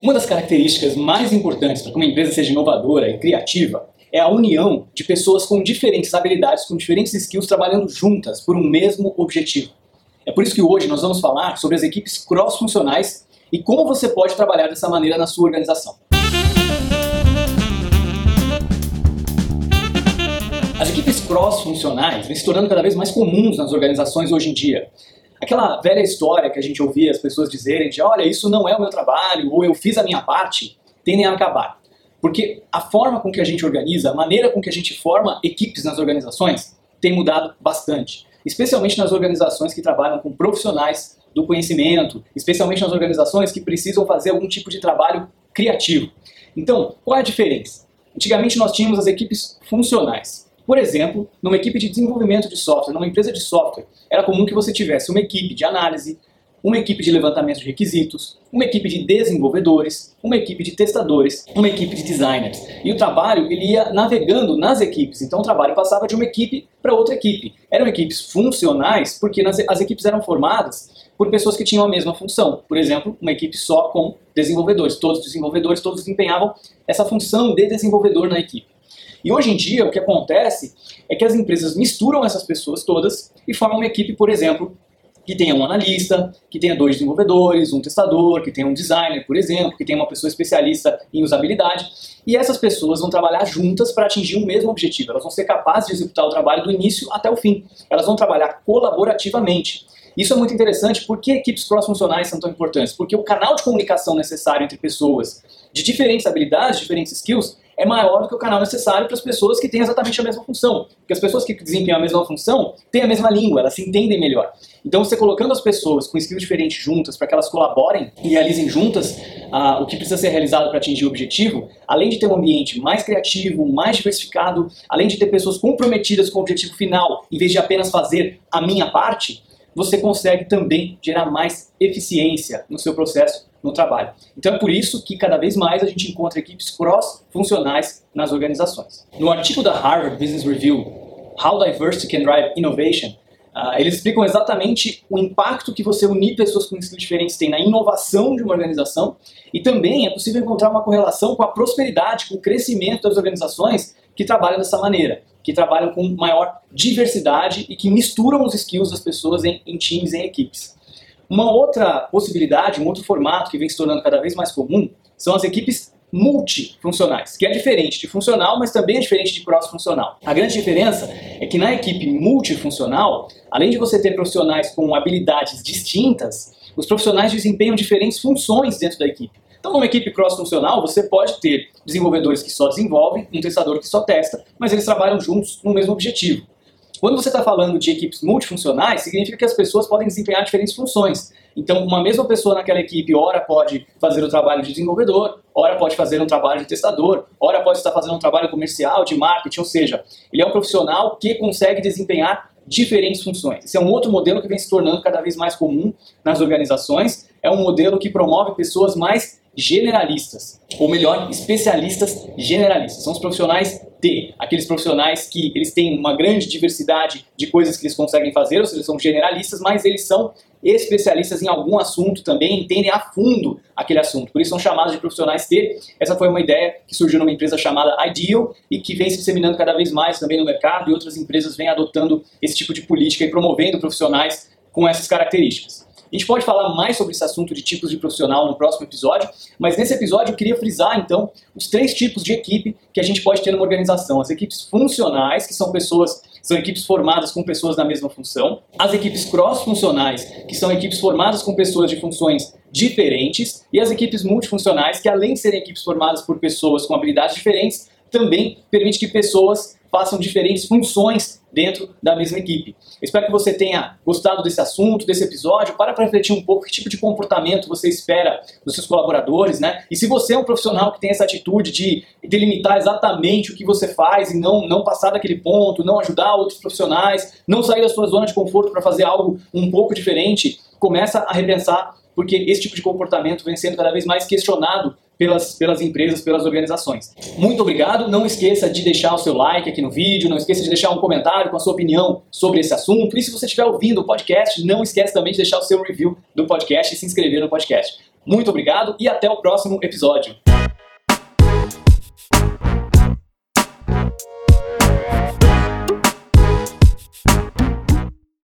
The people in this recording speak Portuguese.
Uma das características mais importantes para que uma empresa seja inovadora e criativa é a união de pessoas com diferentes habilidades, com diferentes skills, trabalhando juntas por um mesmo objetivo. É por isso que hoje nós vamos falar sobre as equipes cross-funcionais e como você pode trabalhar dessa maneira na sua organização. As equipes cross-funcionais vêm se tornando cada vez mais comuns nas organizações hoje em dia. Aquela velha história que a gente ouvia as pessoas dizerem de olha, isso não é o meu trabalho, ou eu fiz a minha parte, tendem a acabar. Porque a forma com que a gente organiza, a maneira com que a gente forma equipes nas organizações tem mudado bastante. Especialmente nas organizações que trabalham com profissionais do conhecimento, especialmente nas organizações que precisam fazer algum tipo de trabalho criativo. Então, qual é a diferença? Antigamente nós tínhamos as equipes funcionais. Por exemplo, numa equipe de desenvolvimento de software, numa empresa de software, era comum que você tivesse uma equipe de análise, uma equipe de levantamento de requisitos, uma equipe de desenvolvedores, uma equipe de testadores, uma equipe de designers. E o trabalho ele ia navegando nas equipes. Então o trabalho passava de uma equipe para outra equipe. Eram equipes funcionais porque as equipes eram formadas por pessoas que tinham a mesma função. Por exemplo, uma equipe só com desenvolvedores. Todos os desenvolvedores, todos desempenhavam essa função de desenvolvedor na equipe. E hoje em dia o que acontece é que as empresas misturam essas pessoas todas e formam uma equipe, por exemplo, que tenha um analista, que tenha dois desenvolvedores, um testador, que tenha um designer, por exemplo, que tenha uma pessoa especialista em usabilidade. E essas pessoas vão trabalhar juntas para atingir o mesmo objetivo. Elas vão ser capazes de executar o trabalho do início até o fim. Elas vão trabalhar colaborativamente. Isso é muito interessante. Por que equipes cross-funcionais são tão importantes? Porque o canal de comunicação necessário entre pessoas de diferentes habilidades, diferentes skills, é maior do que o canal necessário para as pessoas que têm exatamente a mesma função. Porque as pessoas que desempenham a mesma função têm a mesma língua, elas se entendem melhor. Então, você colocando as pessoas com skills diferentes juntas para que elas colaborem e realizem juntas ah, o que precisa ser realizado para atingir o objetivo, além de ter um ambiente mais criativo, mais diversificado, além de ter pessoas comprometidas com o objetivo final, em vez de apenas fazer a minha parte, você consegue também gerar mais eficiência no seu processo no trabalho. Então é por isso que cada vez mais a gente encontra equipes cross-funcionais nas organizações. No artigo da Harvard Business Review, How Diversity Can Drive Innovation, uh, eles explicam exatamente o impacto que você unir pessoas com skills diferentes tem na inovação de uma organização e também é possível encontrar uma correlação com a prosperidade, com o crescimento das organizações que trabalham dessa maneira, que trabalham com maior diversidade e que misturam os skills das pessoas em, em times, em equipes. Uma outra possibilidade, um outro formato que vem se tornando cada vez mais comum são as equipes multifuncionais, que é diferente de funcional, mas também é diferente de cross-funcional. A grande diferença é que na equipe multifuncional, além de você ter profissionais com habilidades distintas, os profissionais desempenham diferentes funções dentro da equipe. Então, numa equipe cross-funcional, você pode ter desenvolvedores que só desenvolvem, um testador que só testa, mas eles trabalham juntos no mesmo objetivo. Quando você está falando de equipes multifuncionais, significa que as pessoas podem desempenhar diferentes funções. Então, uma mesma pessoa naquela equipe, ora pode fazer o trabalho de desenvolvedor, ora pode fazer um trabalho de testador, ora pode estar fazendo um trabalho comercial, de marketing, ou seja, ele é um profissional que consegue desempenhar diferentes funções. Esse é um outro modelo que vem se tornando cada vez mais comum nas organizações. É um modelo que promove pessoas mais generalistas, ou melhor, especialistas generalistas. São os profissionais T, aqueles profissionais que eles têm uma grande diversidade de coisas que eles conseguem fazer, ou seja, são generalistas, mas eles são especialistas em algum assunto também, entendem a fundo aquele assunto. Por isso são chamados de profissionais T. Essa foi uma ideia que surgiu numa empresa chamada Ideal e que vem se disseminando cada vez mais também no mercado e outras empresas vêm adotando esse tipo de política e promovendo profissionais com essas características. A gente pode falar mais sobre esse assunto de tipos de profissional no próximo episódio, mas nesse episódio eu queria frisar então os três tipos de equipe que a gente pode ter numa organização: as equipes funcionais, que são pessoas são equipes formadas com pessoas da mesma função, as equipes cross-funcionais, que são equipes formadas com pessoas de funções diferentes, e as equipes multifuncionais, que além de serem equipes formadas por pessoas com habilidades diferentes, também permite que pessoas façam diferentes funções dentro da mesma equipe. espero que você tenha gostado desse assunto, desse episódio. Para para refletir um pouco que tipo de comportamento você espera dos seus colaboradores, né? E se você é um profissional que tem essa atitude de delimitar exatamente o que você faz e não, não passar daquele ponto, não ajudar outros profissionais, não sair da sua zona de conforto para fazer algo um pouco diferente, começa a repensar porque esse tipo de comportamento vem sendo cada vez mais questionado pelas, pelas empresas, pelas organizações. Muito obrigado. Não esqueça de deixar o seu like aqui no vídeo, não esqueça de deixar um comentário com a sua opinião sobre esse assunto. E se você estiver ouvindo o podcast, não esqueça também de deixar o seu review do podcast e se inscrever no podcast. Muito obrigado e até o próximo episódio.